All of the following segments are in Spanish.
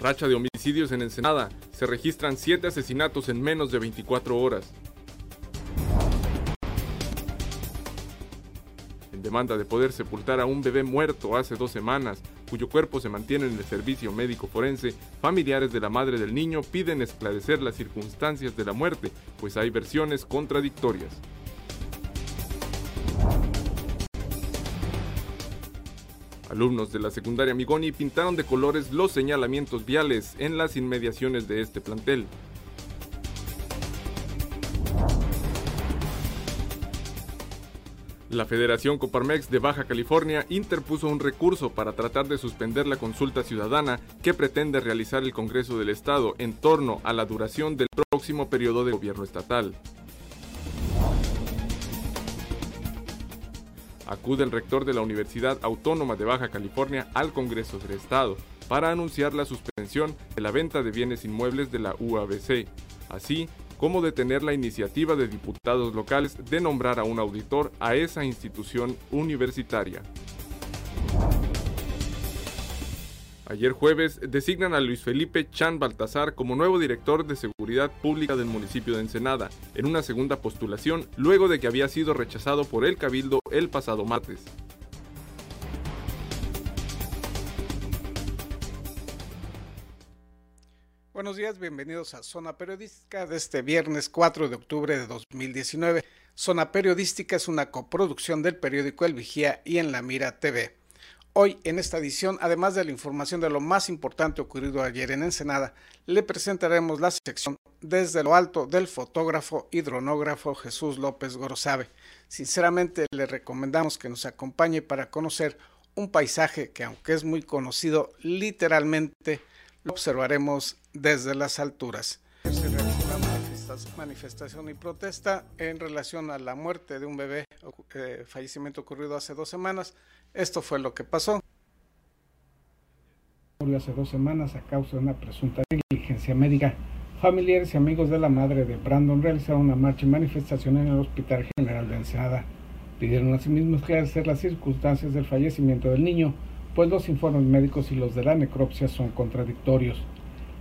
Racha de homicidios en Ensenada. Se registran 7 asesinatos en menos de 24 horas. En demanda de poder sepultar a un bebé muerto hace dos semanas, cuyo cuerpo se mantiene en el servicio médico forense, familiares de la madre del niño piden esclarecer las circunstancias de la muerte, pues hay versiones contradictorias. Alumnos de la secundaria Migoni pintaron de colores los señalamientos viales en las inmediaciones de este plantel. La Federación Coparmex de Baja California interpuso un recurso para tratar de suspender la consulta ciudadana que pretende realizar el Congreso del Estado en torno a la duración del próximo periodo de gobierno estatal. Acude el rector de la Universidad Autónoma de Baja California al Congreso del Estado para anunciar la suspensión de la venta de bienes inmuebles de la UABC, así como detener la iniciativa de diputados locales de nombrar a un auditor a esa institución universitaria. Ayer jueves designan a Luis Felipe Chan Baltazar como nuevo director de Seguridad Pública del municipio de Ensenada, en una segunda postulación luego de que había sido rechazado por el Cabildo el pasado martes. Buenos días, bienvenidos a Zona Periodística de este viernes 4 de octubre de 2019. Zona Periodística es una coproducción del periódico El Vigía y en La Mira TV. Hoy, en esta edición, además de la información de lo más importante ocurrido ayer en Ensenada, le presentaremos la sección Desde lo alto del fotógrafo y dronógrafo Jesús López Gorosabe. Sinceramente, le recomendamos que nos acompañe para conocer un paisaje que, aunque es muy conocido, literalmente lo observaremos desde las alturas. Se manifestación y protesta en relación a la muerte de un bebé, eh, fallecimiento ocurrido hace dos semanas. Esto fue lo que pasó. Murió hace dos semanas a causa de una presunta negligencia médica. Familiares y amigos de la madre de Brandon realizaron una marcha y manifestación en el Hospital General de Ensenada. Pidieron asimismo esclarecer las circunstancias del fallecimiento del niño, pues los informes médicos y los de la necropsia son contradictorios.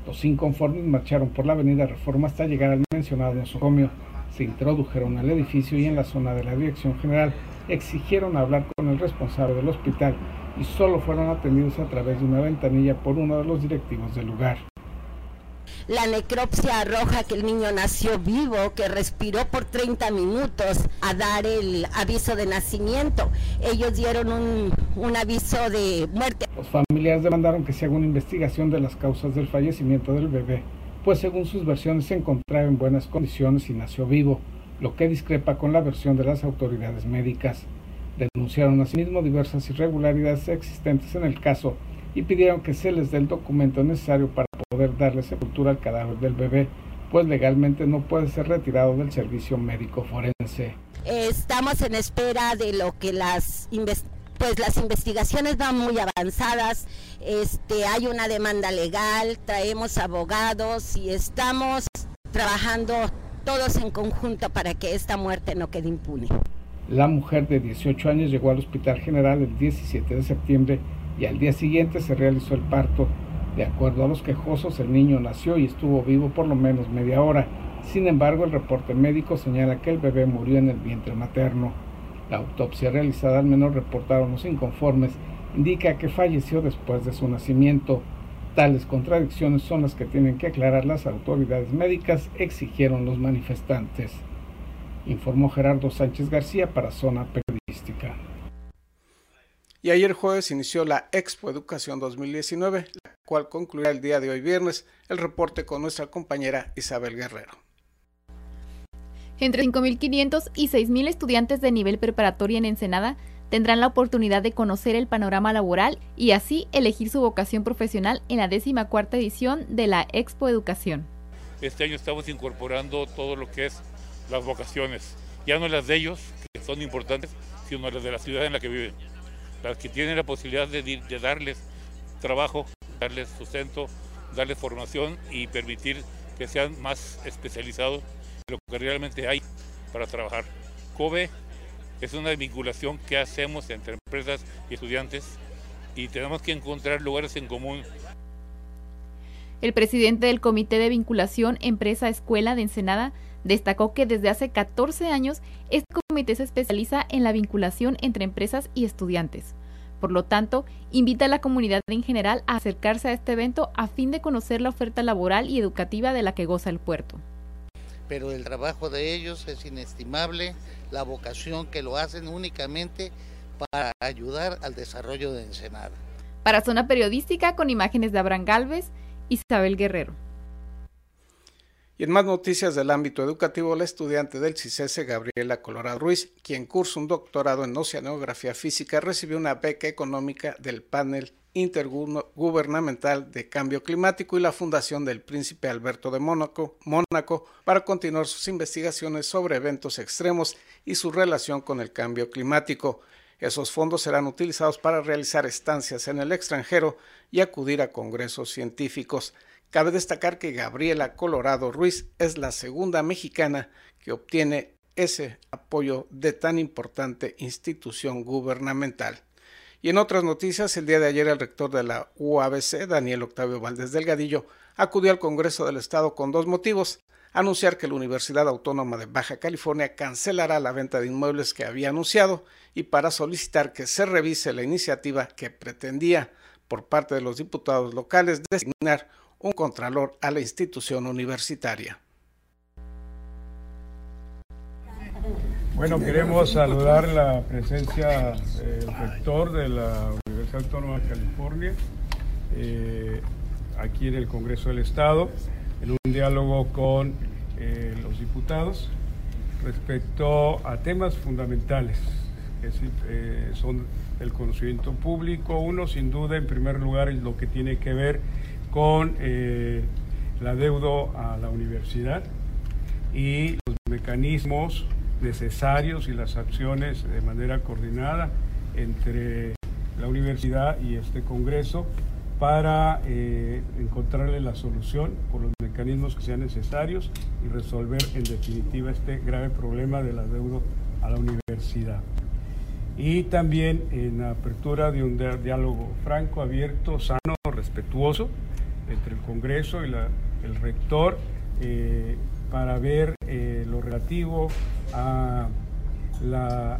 Los inconformes marcharon por la avenida Reforma hasta llegar al mencionado nosocomio. Se introdujeron al edificio y en la zona de la Dirección General exigieron hablar con el responsable del hospital y solo fueron atendidos a través de una ventanilla por uno de los directivos del lugar. La necropsia arroja que el niño nació vivo, que respiró por 30 minutos a dar el aviso de nacimiento. Ellos dieron un, un aviso de muerte. Los familiares demandaron que se haga una investigación de las causas del fallecimiento del bebé, pues según sus versiones se encontraba en buenas condiciones y nació vivo lo que discrepa con la versión de las autoridades médicas. Denunciaron asimismo diversas irregularidades existentes en el caso y pidieron que se les dé el documento necesario para poder darle sepultura al cadáver del bebé, pues legalmente no puede ser retirado del servicio médico forense. Estamos en espera de lo que las pues las investigaciones van muy avanzadas, este hay una demanda legal, traemos abogados y estamos trabajando todos en conjunto para que esta muerte no quede impune. La mujer de 18 años llegó al Hospital General el 17 de septiembre y al día siguiente se realizó el parto. De acuerdo a los quejosos, el niño nació y estuvo vivo por lo menos media hora. Sin embargo, el reporte médico señala que el bebé murió en el vientre materno. La autopsia realizada, al menos reportaron los inconformes, indica que falleció después de su nacimiento. Tales contradicciones son las que tienen que aclarar las autoridades médicas, exigieron los manifestantes. Informó Gerardo Sánchez García para Zona Periodística. Y ayer jueves inició la Expo Educación 2019, la cual concluirá el día de hoy viernes. El reporte con nuestra compañera Isabel Guerrero. Entre 5.500 y 6.000 estudiantes de nivel preparatoria en Ensenada tendrán la oportunidad de conocer el panorama laboral y así elegir su vocación profesional en la décima cuarta edición de la Expo Educación. Este año estamos incorporando todo lo que es las vocaciones, ya no las de ellos, que son importantes, sino las de la ciudad en la que viven, las que tienen la posibilidad de, darles trabajo, darles sustento, darles formación y permitir que sean más especializados en lo que realmente hay para trabajar. COBE es una vinculación que hacemos entre empresas y estudiantes y tenemos que encontrar lugares en común. El presidente del Comité de Vinculación Empresa-Escuela de Ensenada destacó que desde hace 14 años este comité se especializa en la vinculación entre empresas y estudiantes. Por lo tanto, invita a la comunidad en general a acercarse a este evento a fin de conocer la oferta laboral y educativa de la que goza el puerto. Pero el trabajo de ellos es inestimable, la vocación que lo hacen únicamente para ayudar al desarrollo de Ensenada. Para Zona Periodística, con imágenes de Abraham Galvez, Isabel Guerrero. Y en más noticias del ámbito educativo, la estudiante del CICESE, Gabriela Colorado Ruiz, quien cursa un doctorado en oceanografía física, recibió una beca económica del panel intergubernamental de cambio climático y la Fundación del Príncipe Alberto de Mónaco, Mónaco para continuar sus investigaciones sobre eventos extremos y su relación con el cambio climático. Esos fondos serán utilizados para realizar estancias en el extranjero y acudir a congresos científicos. Cabe destacar que Gabriela Colorado Ruiz es la segunda mexicana que obtiene ese apoyo de tan importante institución gubernamental. Y en otras noticias, el día de ayer el rector de la UABC, Daniel Octavio Valdés Delgadillo, acudió al Congreso del Estado con dos motivos. Anunciar que la Universidad Autónoma de Baja California cancelará la venta de inmuebles que había anunciado y para solicitar que se revise la iniciativa que pretendía por parte de los diputados locales designar un contralor a la institución universitaria. Bueno, queremos saludar la presencia del rector de la Universidad Autónoma de California eh, aquí en el Congreso del Estado, en un diálogo con eh, los diputados respecto a temas fundamentales que eh, son el conocimiento público. Uno, sin duda, en primer lugar, es lo que tiene que ver con eh, la deuda a la universidad y los mecanismos necesarios y las acciones de manera coordinada entre la universidad y este Congreso para eh, encontrarle la solución por los mecanismos que sean necesarios y resolver en definitiva este grave problema de la deuda a la universidad. Y también en apertura de un diálogo franco, abierto, sano, respetuoso, entre el Congreso y el rector eh, para ver eh, lo relativo a la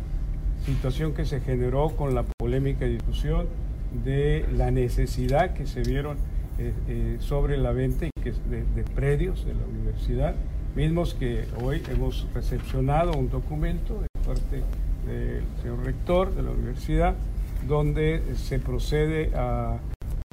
situación que se generó con la polémica discusión de la necesidad que se vieron eh, sobre la venta y de, predios de la universidad, mismos que hoy hemos recepcionado un documento de parte del señor rector de la universidad, donde se procede a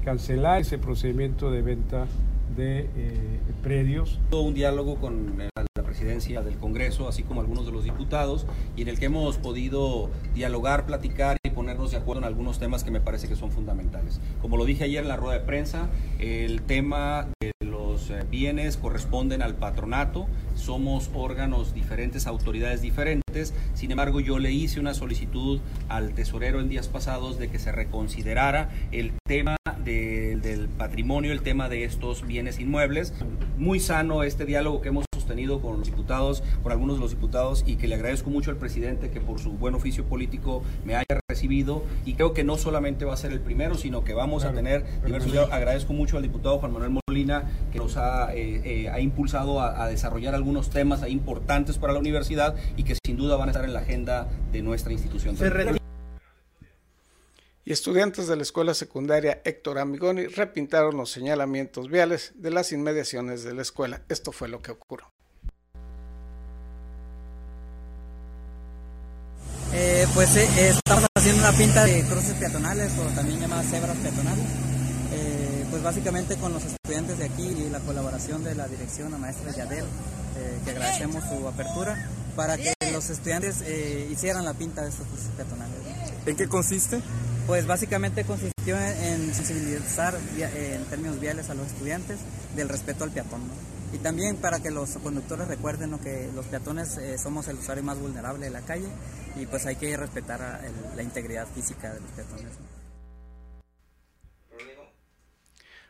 cancelar ese procedimiento de venta de eh, predios. Un diálogo con la presidencia del Congreso, así como algunos de los diputados, y en el que hemos podido dialogar, platicar y ponernos de acuerdo en algunos temas que me parece que son fundamentales. Como lo dije ayer en la rueda de prensa, el tema de los eh, bienes corresponden al patronato, somos órganos diferentes, autoridades diferentes, sin embargo yo le hice una solicitud al tesorero en días pasados de que se reconsiderara el tema del patrimonio, el tema de estos bienes inmuebles. Muy sano este diálogo que hemos sostenido con los diputados, con algunos de los diputados y que le agradezco mucho al presidente que por su buen oficio político me haya recibido y creo que no solamente va a ser el primero, sino que vamos a tener diversos. Yo agradezco mucho al diputado Juan Manuel Molina que nos ha, eh, eh, ha impulsado a, a, desarrollar algunos temas importantes para la universidad y que sin duda van a estar en la agenda de nuestra institución y estudiantes de la escuela secundaria Héctor Amigoni repintaron los señalamientos viales de las inmediaciones de la escuela. Esto fue lo que ocurrió. Eh, pues eh, estamos haciendo una pinta de cruces peatonales o también llamadas cebras peatonales. Eh, pues básicamente con los estudiantes de aquí y la colaboración de la dirección, la maestra Yadel, que agradecemos su apertura, para que los estudiantes hicieran la pinta de estos cruces peatonales. ¿En qué consiste? Pues básicamente consistió en sensibilizar en términos viales a los estudiantes del respeto al peatón. ¿no? Y también para que los conductores recuerden ¿no? que los peatones eh, somos el usuario más vulnerable de la calle y pues hay que respetar a, el, la integridad física de los peatones.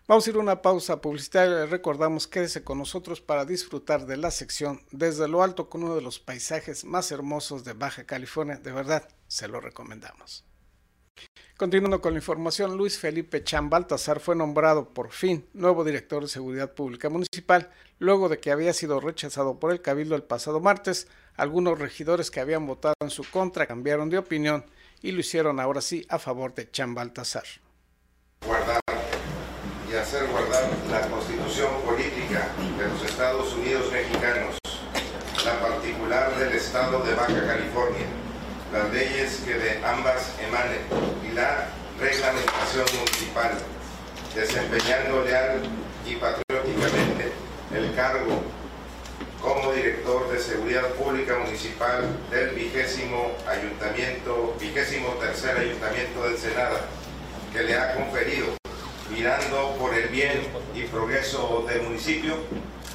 Vamos a ir a una pausa publicitaria. Recordamos quédese con nosotros para disfrutar de la sección Desde lo Alto con uno de los paisajes más hermosos de Baja California. De verdad, se lo recomendamos. Continuando con la información, Luis Felipe Chan Baltasar fue nombrado por fin nuevo director de Seguridad Pública Municipal, luego de que había sido rechazado por el Cabildo el pasado martes. Algunos regidores que habían votado en su contra cambiaron de opinión y lo hicieron ahora sí a favor de Chan Baltasar. Guardar y hacer guardar la constitución política de los Estados Unidos mexicanos, la particular del Estado de Baja California las leyes que de ambas emanen y la reglamentación municipal, desempeñando leal y patrióticamente el cargo como director de Seguridad Pública Municipal del vigésimo ayuntamiento, vigésimo tercer ayuntamiento del Senado, que le ha conferido, mirando por el bien y progreso del municipio.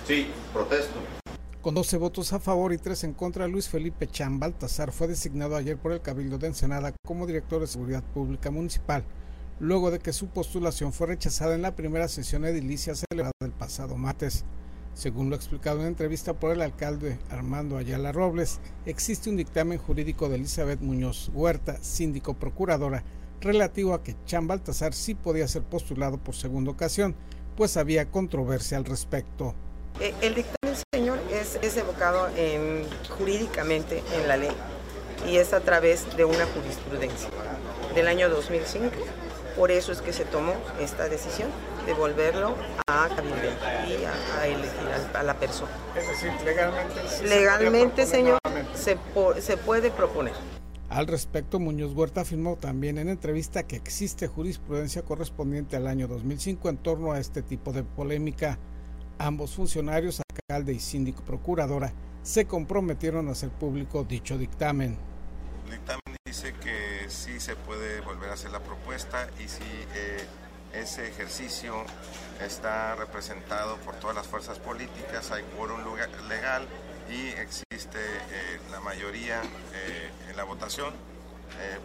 Sí, protesto. Con 12 votos a favor y 3 en contra, Luis Felipe Chan Baltasar fue designado ayer por el Cabildo de Ensenada como director de Seguridad Pública Municipal, luego de que su postulación fue rechazada en la primera sesión edilicia celebrada el pasado martes. Según lo explicado en entrevista por el alcalde Armando Ayala Robles, existe un dictamen jurídico de Elizabeth Muñoz Huerta, síndico procuradora, relativo a que Chan Baltasar sí podía ser postulado por segunda ocasión, pues había controversia al respecto. Eh, el dictamen, señor, es, es evocado en, jurídicamente en la ley y es a través de una jurisprudencia del año 2005. Por eso es que se tomó esta decisión de volverlo a cabildear y a, elegir a, la persona. Es decir, legalmente. legalmente, señor, se, se puede proponer. Al respecto, Muñoz Huerta afirmó también en entrevista que existe jurisprudencia correspondiente al año 2005 en torno a este tipo de polémica. Ambos funcionarios, alcalde y síndico procuradora, se comprometieron a hacer público dicho dictamen. El dictamen dice que sí se puede volver a hacer la propuesta y si eh, ese ejercicio está representado por todas las fuerzas políticas, hay quórum legal y existe eh, la mayoría eh, en la votación,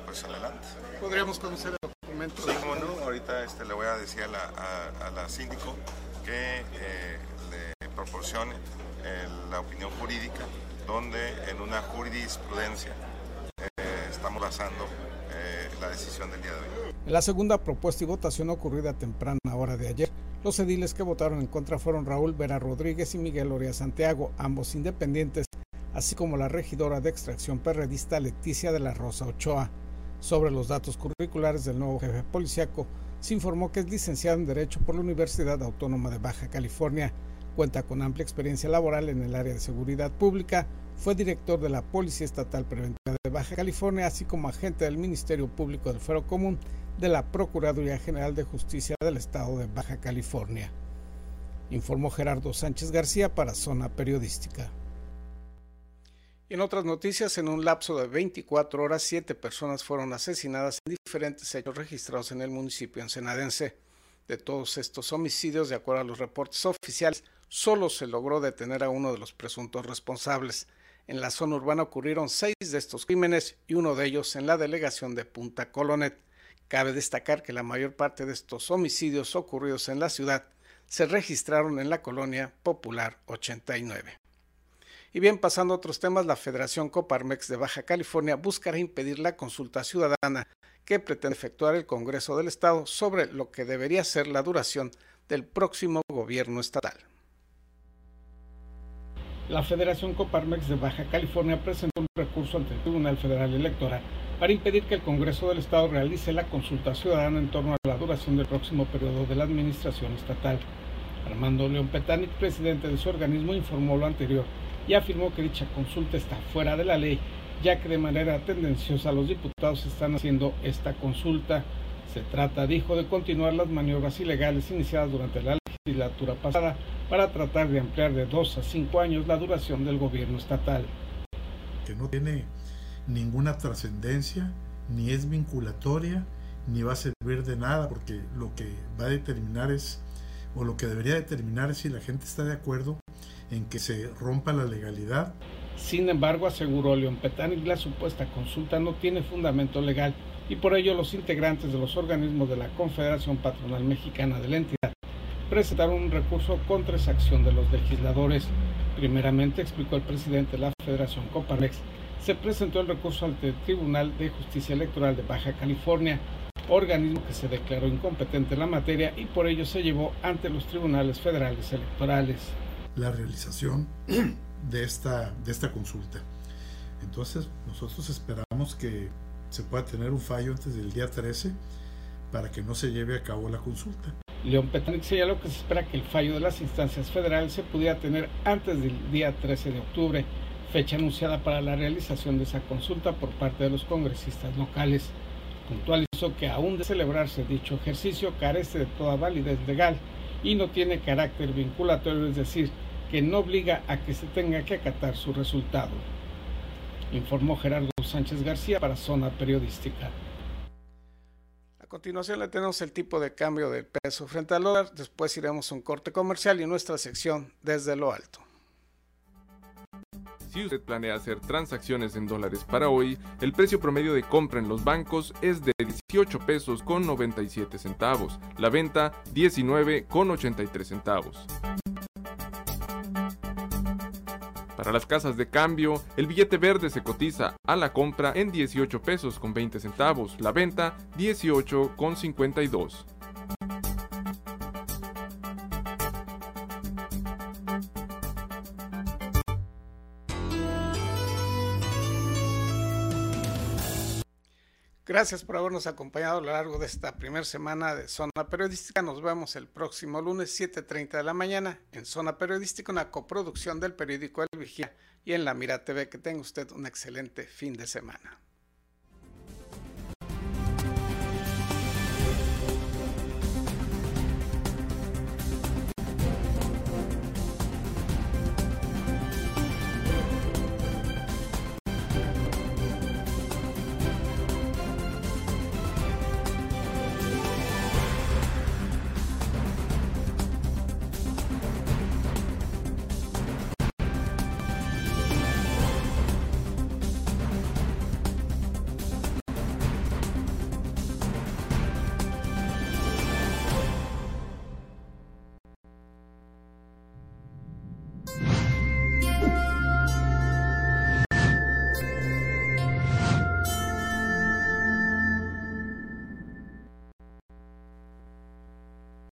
pues adelante. ¿Podríamos conocer el documento? Sí, como no, ahorita este, le voy a decir a la, a la síndico que eh, le proporcione eh, la opinión jurídica, donde en una jurisprudencia eh, estamos basando la decisión del día de hoy. En la segunda propuesta y votación ocurrida temprana hora de ayer, los ediles que votaron en contra fueron Raúl Vera Rodríguez y Miguel Oria Santiago, ambos independientes, así como la regidora de extracción perredista Leticia de la Rosa Ochoa. Sobre los datos curriculares del nuevo jefe policiaco, se informó que es licenciado en Derecho por la Universidad Autónoma de Baja California. Cuenta con amplia experiencia laboral en el área de seguridad pública. Fue director de la Policía Estatal Preventiva de Baja California, así como agente del Ministerio Público del Fuero Común de la Procuraduría General de Justicia del Estado de Baja California. Informó Gerardo Sánchez García para Zona Periodística. En otras noticias, en un lapso de 24 horas, siete personas fueron asesinadas en diferentes hechos registrados en el municipio ensenadense. De todos estos homicidios, de acuerdo a los reportes oficiales, solo se logró detener a uno de los presuntos responsables. En la zona urbana ocurrieron seis de estos crímenes y uno de ellos en la delegación de Punta Colonet. Cabe destacar que la mayor parte de estos homicidios ocurridos en la ciudad se registraron en la colonia Popular 89. Y bien, pasando a otros temas, la Federación Coparmex de Baja California buscará impedir la consulta ciudadana que pretende efectuar el Congreso del Estado sobre lo que debería ser la duración del próximo gobierno estatal. La Federación Coparmex de Baja California presentó un recurso ante el Tribunal Federal Electoral para impedir que el Congreso del Estado realice la consulta ciudadana en torno a la duración del próximo periodo de la administración estatal. Armando León Petanic, presidente de su organismo, informó lo anterior y afirmó que dicha consulta está fuera de la ley, ya que de manera tendenciosa los diputados están haciendo esta consulta. Se trata, dijo, de continuar las maniobras ilegales iniciadas durante la legislatura pasada para tratar de ampliar de dos a cinco años la duración del gobierno estatal. Que no tiene ninguna trascendencia, ni es vinculatoria, ni va a servir de nada, porque lo que va a determinar es, o lo que debería determinar es si la gente está de acuerdo en que se rompa la legalidad. Sin embargo, aseguró León Petani, la supuesta consulta no tiene fundamento legal y por ello los integrantes de los organismos de la Confederación Patronal Mexicana de la entidad presentaron un recurso contra esa acción de los legisladores. Primeramente, explicó el presidente de la Federación Coparmex, se presentó el recurso ante el Tribunal de Justicia Electoral de Baja California, organismo que se declaró incompetente en la materia y por ello se llevó ante los tribunales federales electorales. La realización de esta, de esta consulta. Entonces, nosotros esperamos que se pueda tener un fallo antes del día 13 para que no se lleve a cabo la consulta. León Petanic señaló que se espera que el fallo de las instancias federales se pudiera tener antes del día 13 de octubre, fecha anunciada para la realización de esa consulta por parte de los congresistas locales. Puntualizó que aún de celebrarse dicho ejercicio carece de toda validez legal y no tiene carácter vinculatorio, es decir, que no obliga a que se tenga que acatar su resultado. Informó Gerardo Sánchez García para Zona Periodística. A continuación le tenemos el tipo de cambio del peso frente al dólar, después iremos a un corte comercial y nuestra sección desde lo alto. Si usted planea hacer transacciones en dólares para hoy, el precio promedio de compra en los bancos es de 18 pesos con 97 centavos, la venta 19 con 83 centavos. Para las casas de cambio, el billete verde se cotiza a la compra en 18 pesos con 20 centavos, la venta 18 con 52. Gracias por habernos acompañado a lo largo de esta primera semana de Zona Periodística. Nos vemos el próximo lunes 7.30 de la mañana en Zona Periodística, una coproducción del periódico El Vigía y en La Mira TV. Que tenga usted un excelente fin de semana.